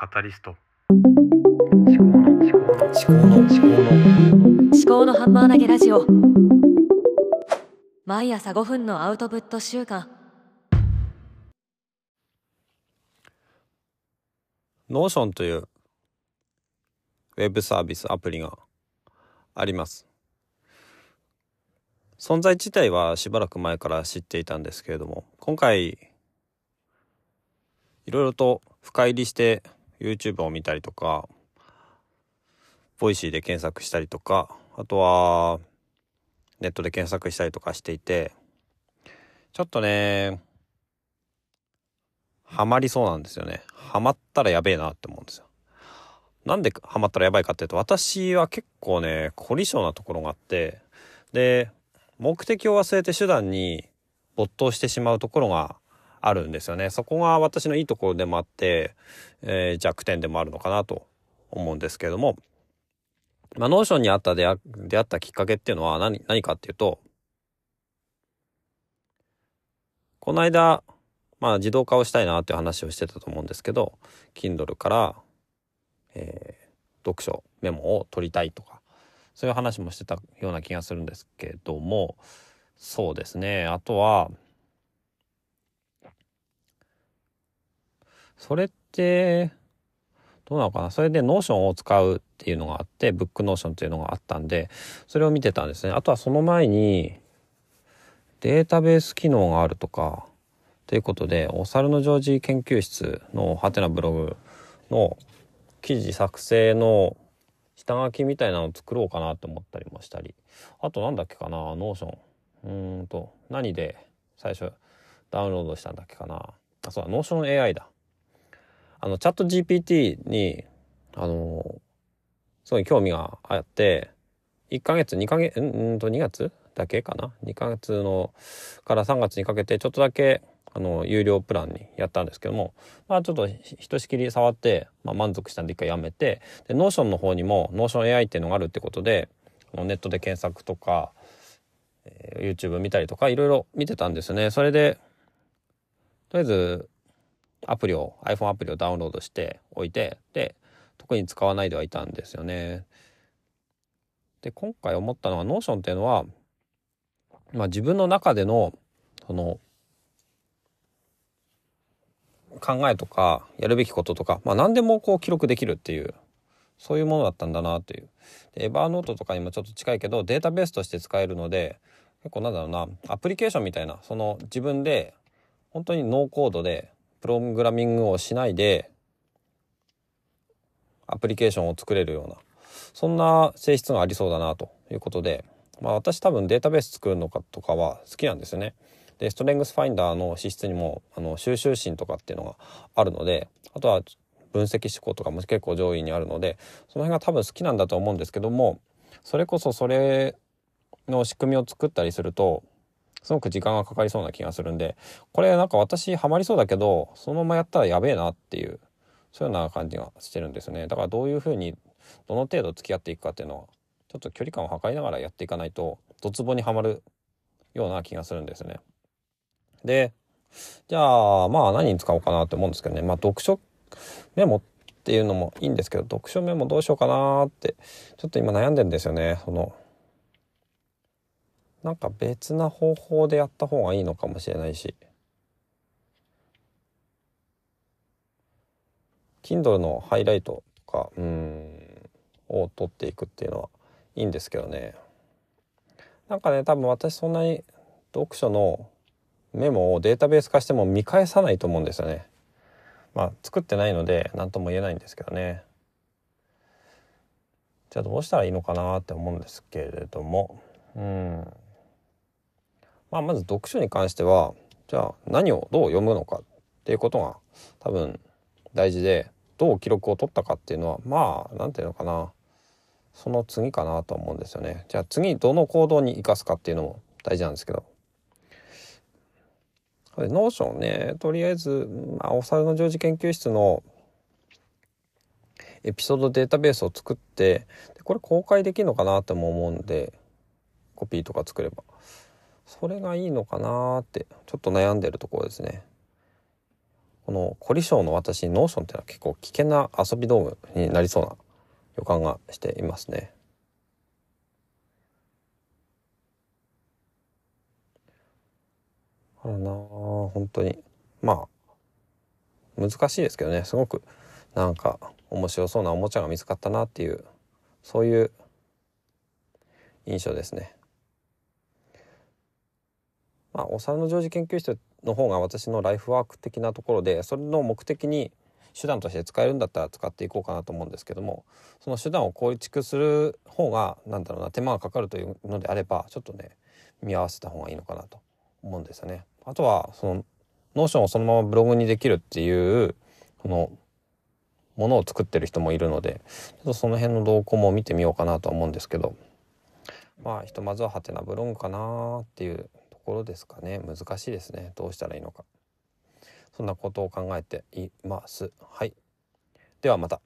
カタリスト。思考の思考の。思考の思考の思考のハンマー投げラジオ。毎朝5分のアウトプット習慣。Notion というウェブサービスアプリがあります。存在自体はしばらく前から知っていたんですけれども今回いろいろと深入りして YouTube を見たりとか Voicy で検索したりとかあとはネットで検索したりとかしていてちょっとねハマりそうなんですよね。ハマったらやべえなって思うんですよ。なんでハマったらやばいかっていうと私は結構ね凝り性なところがあってで目的を忘れて手段に没頭してしまうところがあるんですよね。そこが私のいいところでもあって、えー弱点でもあるのかなと思うんですけれども。まあ、 Notion にあった出会ったきっかけっていうのは何何かっていうとこの間まあ自動化をしたいなっていう話をしてたと思うんですけど Kindle から、えー読書メモを取りたいとかそういう話もしてたような気がするんですけどもそうですね。あとはそれってどうなのかな？それで Notion を使うっていうのがあって Book Notion っていうのがあったんでそれを見てたんですね。あとはその前にデータベース機能があるとかということでお猿のジョージ研究室のはてなブログの記事作成の下書きみたいなのを作ろうかなと思ったりもしたり。あとなんだっけかな？ Notion うーんと何で最初ダウンロードしたんだっけかな？あそうだノーション AI だ。あのチャット GPT にあのすごい興味があって1ヶ月2ヶ月うんと2月だけかな？2ヶ月のから3月にかけてちょっとだけあの有料プランにやったんですけどもまあちょっとひとしきり触って、まあ、満足したんで一回やめてで Notion の方にも Notion AI っていうのがあるってことでネットで検索とか、YouTube 見たりとかいろいろ見てたんですね。それでとりあえずアプリを iPhone アプリをダウンロードしておいてで特に使わないではいたんですよね。で今回思ったのは Notion っていうのは、まあ、自分の中でのその考えとかやるべきこととか、まあ、何でもこう記録できるっていうそういうものだったんだなっていう。でエバーノートとかにもちょっと近いけどデータベースとして使えるので結構なんだろうなアプリケーションみたいなその自分で本当にノーコードでプログラミングをしないでアプリケーションを作れるようなそんな性質がありそうだなということで、まあ、私多分データベース作るのかとかは好きなんですよね。でストレングスファインダーの資質にもあの収集心とかっていうのがあるのであとは分析思考とかも結構上位にあるのでその辺が多分好きなんだと思うんですけどもそれこそそれの仕組みを作ったりするとすごく時間がかかりそうな気がするんでこれなんか私ハマりそうだけどそのままやったらやべえなっていうそういうような感じがしてるんですね。だからどういうふうにどの程度付き合っていくかっていうのはちょっと距離感を測りながらやっていかないとドツボにはまるような気がするんですね。でじゃあまあ何に使おうかなって思うんですけどね。まあ読書メモっていうのもいいんですけど読書メモどうしようかなってちょっと今悩んでんですよね。そのなんか別な方法でやった方がいいのかもしれないし Kindle のハイライトとかうんを取っていくっていうのはいいんですけどねなんかね多分私そんなに読書のメモをデータベース化しても見返さないと思うんですよね。まあ作ってないので何とも言えないんですけどね。じゃあどうしたらいいのかなって思うんですけれどもうんまあまず読書に関してはじゃあ何をどう読むのかっていうことが多分大事でどう記録を取ったかっていうのはまあ何ていうのかな。その次かなと思うんですよね。じゃあ次どの行動に生かすかっていうのも大事なんですけど。 Notion ねとりあえず、まあ、お猿のジョージ研究室のエピソードデータベースを作ってこれ公開できるのかなとも思うんでコピーとか作れば。それがいいのかなってちょっと悩んでるところですね。この凝り性の私 Notion っていうのは結構危険な遊び道具になりそうな予感がしていますね。あらな本当にまあ難しいですけどねすごくなんか面白そうなおもちゃが見つかったなっていうそういう印象ですね。まあ、お猿のジョージ研究室の方が私のライフワーク的なところでそれの目的に手段として使えるんだったら使っていこうかなと思うんですけどもその手段を構築する方がなんだろうな手間がかかるというのであればちょっとね見合わせた方がいいのかなと思うんですよね。あとはその Notion をそのままブログにできるっていうこのものを作ってる人もいるのでちょっとその辺の動向も見てみようかなとは思うんですけどまあひとまずはハテナブログかなっていうころですかね。難しいですね。どうしたらいいのか。そんなことを考えています。はい。ではまた。